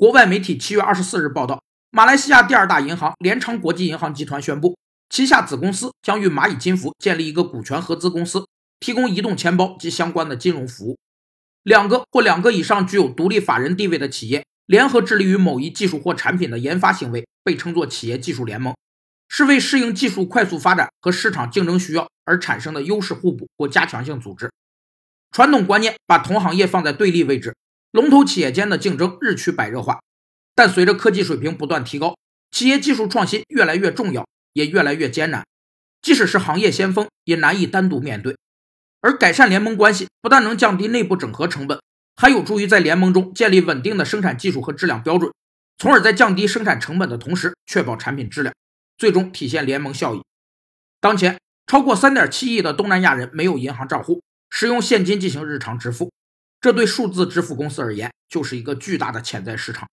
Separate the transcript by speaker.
Speaker 1: 国外媒体七月二十四日报道，马来西亚第二大银行联昌国际银行集团宣布，旗下子公司将与蚂蚁金服建立一个股权合资公司，提供移动钱包及相关的金融服务。两个或两个以上具有独立法人地位的企业联合致力于某一技术或产品的研发行为，被称作企业技术联盟，是为适应技术快速发展和市场竞争需要而产生的优势互补或加强性组织。传统观念把同行业放在对立位置。龙头企业间的竞争日趋白热化，但随着科技水平不断提高，企业技术创新越来越重要，也越来越艰难。即使是行业先锋，也难以单独面对。而改善联盟关系，不但能降低内部整合成本，还有助于在联盟中建立稳定的生产技术和质量标准，从而在降低生产成本的同时，确保产品质量，最终体现联盟效益。当前，超过3.7亿的东南亚人没有银行账户，使用现金进行日常支付。这对数字支付公司而言，就是一个巨大的潜在市场。